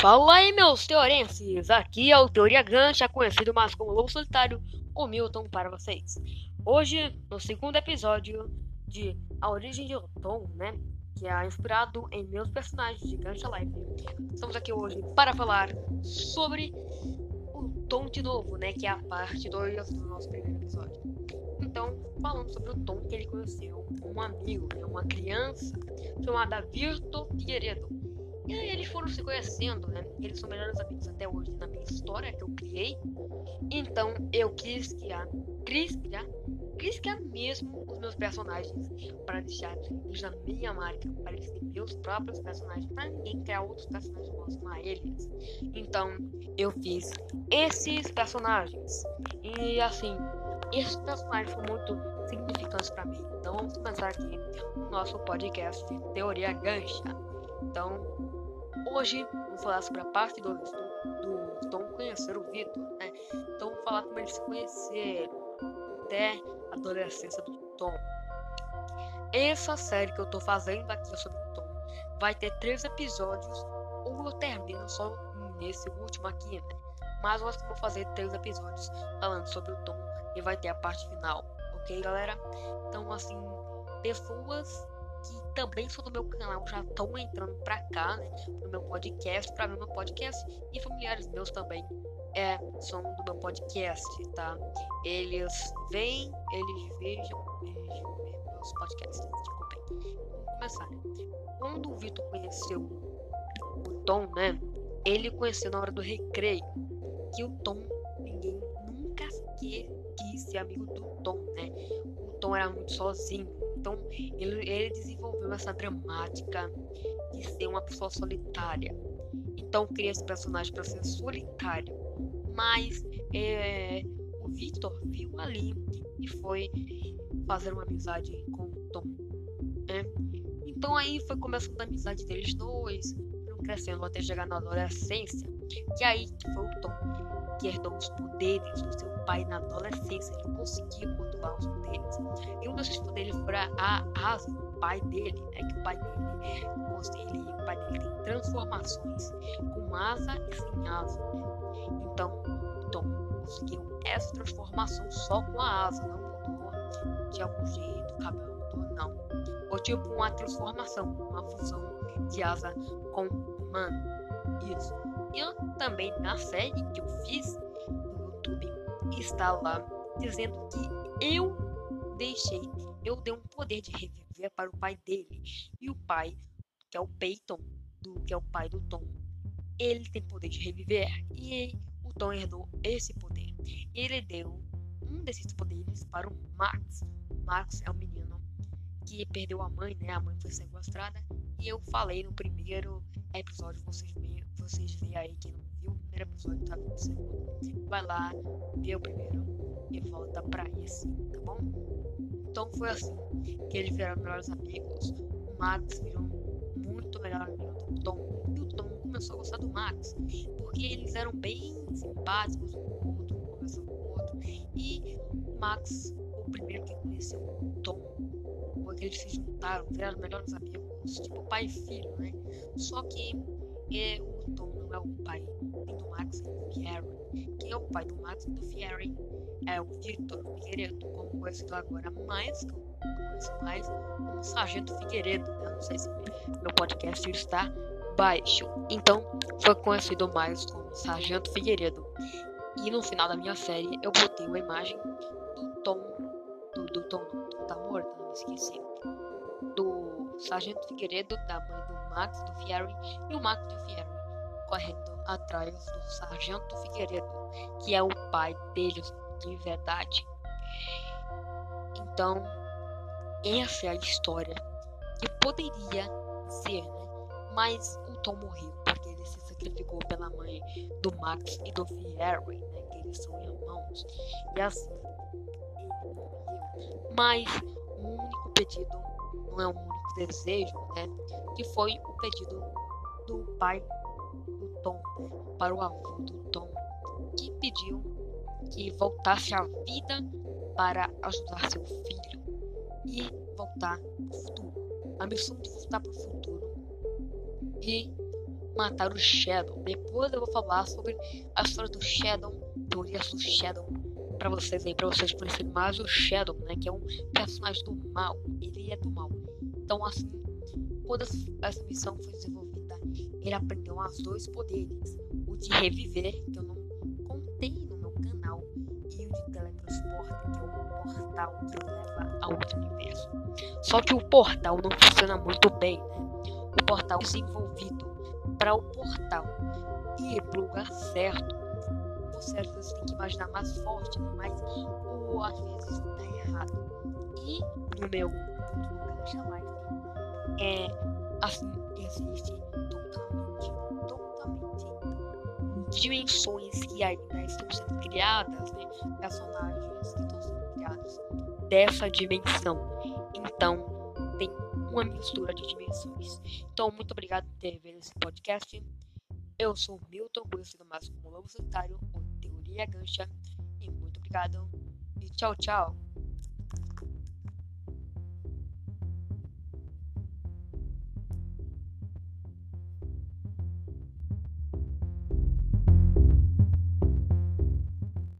Fala aí, meus teorenses! Aqui é o Teoria Gancha, conhecido mais como Lobo Solitário, o Milton para vocês. Hoje, no segundo episódio de A Origem de Tom, né? Que é inspirado em meus personagens de Gancha Live. Estamos aqui hoje para falar sobre o Tom de novo, né? Que é a parte 2 do nosso primeiro episódio. Então, falando sobre o Tom que ele conheceu, um amigo, né, uma criança chamada Virto Figueiredo e aí eles foram se conhecendo, né? Eles são melhores amigos até hoje na minha história que eu criei. Então eu quis criar, quis criar, quis criar mesmo os meus personagens para deixar eles na minha marca, para eles terem meus próprios personagens, para ninguém criar outros personagens próximos a eles. Então eu fiz esses personagens. E assim, esses personagens são muito significantes para mim. Então vamos começar aqui o nosso podcast Teoria Gancha. Então, Hoje vou falar sobre a parte 2 do, do Tom conhecer o Vitor, né? Então vou falar como eles se conheceram até a adolescência do Tom. Essa série que eu tô fazendo aqui sobre o Tom vai ter três episódios, ou eu termino só nesse último aqui, né? Mas eu acho que vou fazer três episódios falando sobre o Tom e vai ter a parte final, ok, galera? Então, assim, pessoas também são do meu canal já estão entrando pra cá, né? No meu podcast, pra ver meu podcast. E familiares meus também é, são do meu podcast, tá? Eles vêm, eles vejam, vejam meus podcasts. Desculpem. Vamos começar? Quando o Vitor conheceu o Tom, né? Ele conheceu na hora do recreio. Que o Tom, ninguém nunca quis ser amigo do Tom, né? O Tom era muito sozinho então, ele, ele desenvolveu essa dramática de ser uma pessoa solitária. Então, cria esse personagem para ser solitário. Mas é, o Victor viu ali e foi fazer uma amizade com o Tom. Né? Então, aí foi começando a amizade deles dois, crescendo até chegar na adolescência. Que aí foi o Tom que herdou os poderes do seu pai na adolescência. Ele conseguiu controlar os poderes. E um desses poderes foi a asa do pai dele, né? Que o pai dele, ele, o pai dele tem transformações com asa e sem asa. Então, Tom conseguiu essa transformação só com a asa, não mudou de algum jeito, o cabelo mudou, não. Ou tipo uma transformação, uma fusão de asa com humano. Isso. E eu também na série que eu fiz no YouTube está lá dizendo que eu deixei, eu dei um poder de reviver para o pai dele. E o pai, que é o Peyton, do, que é o pai do Tom, ele tem poder de reviver. E o Tom herdou esse poder. Ele deu um desses poderes para o Max. O Max é um menino que perdeu a mãe, né? A mãe foi sequestrada. E eu falei no primeiro episódio, vocês veem, vocês aí quem não viu o primeiro episódio, tá no segundo. Vai lá, vê o primeiro e volta pra esse, tá bom? Então foi assim que eles viraram melhores amigos. O Max virou muito melhor amigo do Tom. E o Tom começou a gostar do Max. Porque eles eram bem simpáticos, um com o outro, um conversando com o outro. E o Max, o primeiro que conheceu o Tom, porque eles se juntaram, viraram melhores amigos, tipo pai e filho, né? Só que é, o Tom não é o pai do Max nem do Fieri. Quem é o pai do Max e do Fieri é o Victor Figueiredo, como conhecido agora mais, conheço mais como Sargento Figueiredo. Eu não sei se meu podcast está baixo. Então, foi conhecido mais como Sargento Figueiredo. E no final da minha série, eu botei uma imagem do Tom, do, do Tom, do, tá morto, não me esqueci, do Sargento Figueiredo, da mãe do Max, do Fieri, e o Max do Fieri correndo atrás do Sargento Figueiredo, que é o pai deles de verdade. Então, essa é a história que poderia ser, né? Mas o Tom morreu porque ele se sacrificou pela mãe do Max e do Fieri, né? Que eles são irmãos. E assim, ele morreu. Mas o único pedido não é um único desejo, né? Que foi o pedido do pai do Tom para o avô do Tom, que pediu que voltasse à vida para ajudar seu filho e voltar para o futuro. A missão de voltar para o futuro. E matar o Shadow. Depois eu vou falar sobre a história do Shadow, teorias do Shadow, para vocês aí, para vocês conhecerem mais o Shadow, né? Que é um personagem do mal. Ele é do mal. Então, assim, quando essa missão foi desenvolvida, ele aprendeu os dois poderes: o de reviver, que eu não contei no meu canal, e o de teletransporte, que é o portal que leva a outro universo. Só que o portal não funciona muito bem, né? O portal desenvolvido para o portal ir para o lugar certo, você às vezes tem que imaginar mais forte, né? mas ou às vezes está errado. E no meu Gacha Life, é, assim, existe totalmente, totalmente dimensões que ainda estão sendo criadas, né? personagens que estão sendo criados dessa dimensão. Então, tem uma mistura de dimensões. Então, muito obrigado por ter visto esse podcast. Eu sou Milton, conhecido mais como Lobo Solitário, ou Teoria Gancha. E muito obrigado. E tchau, tchau.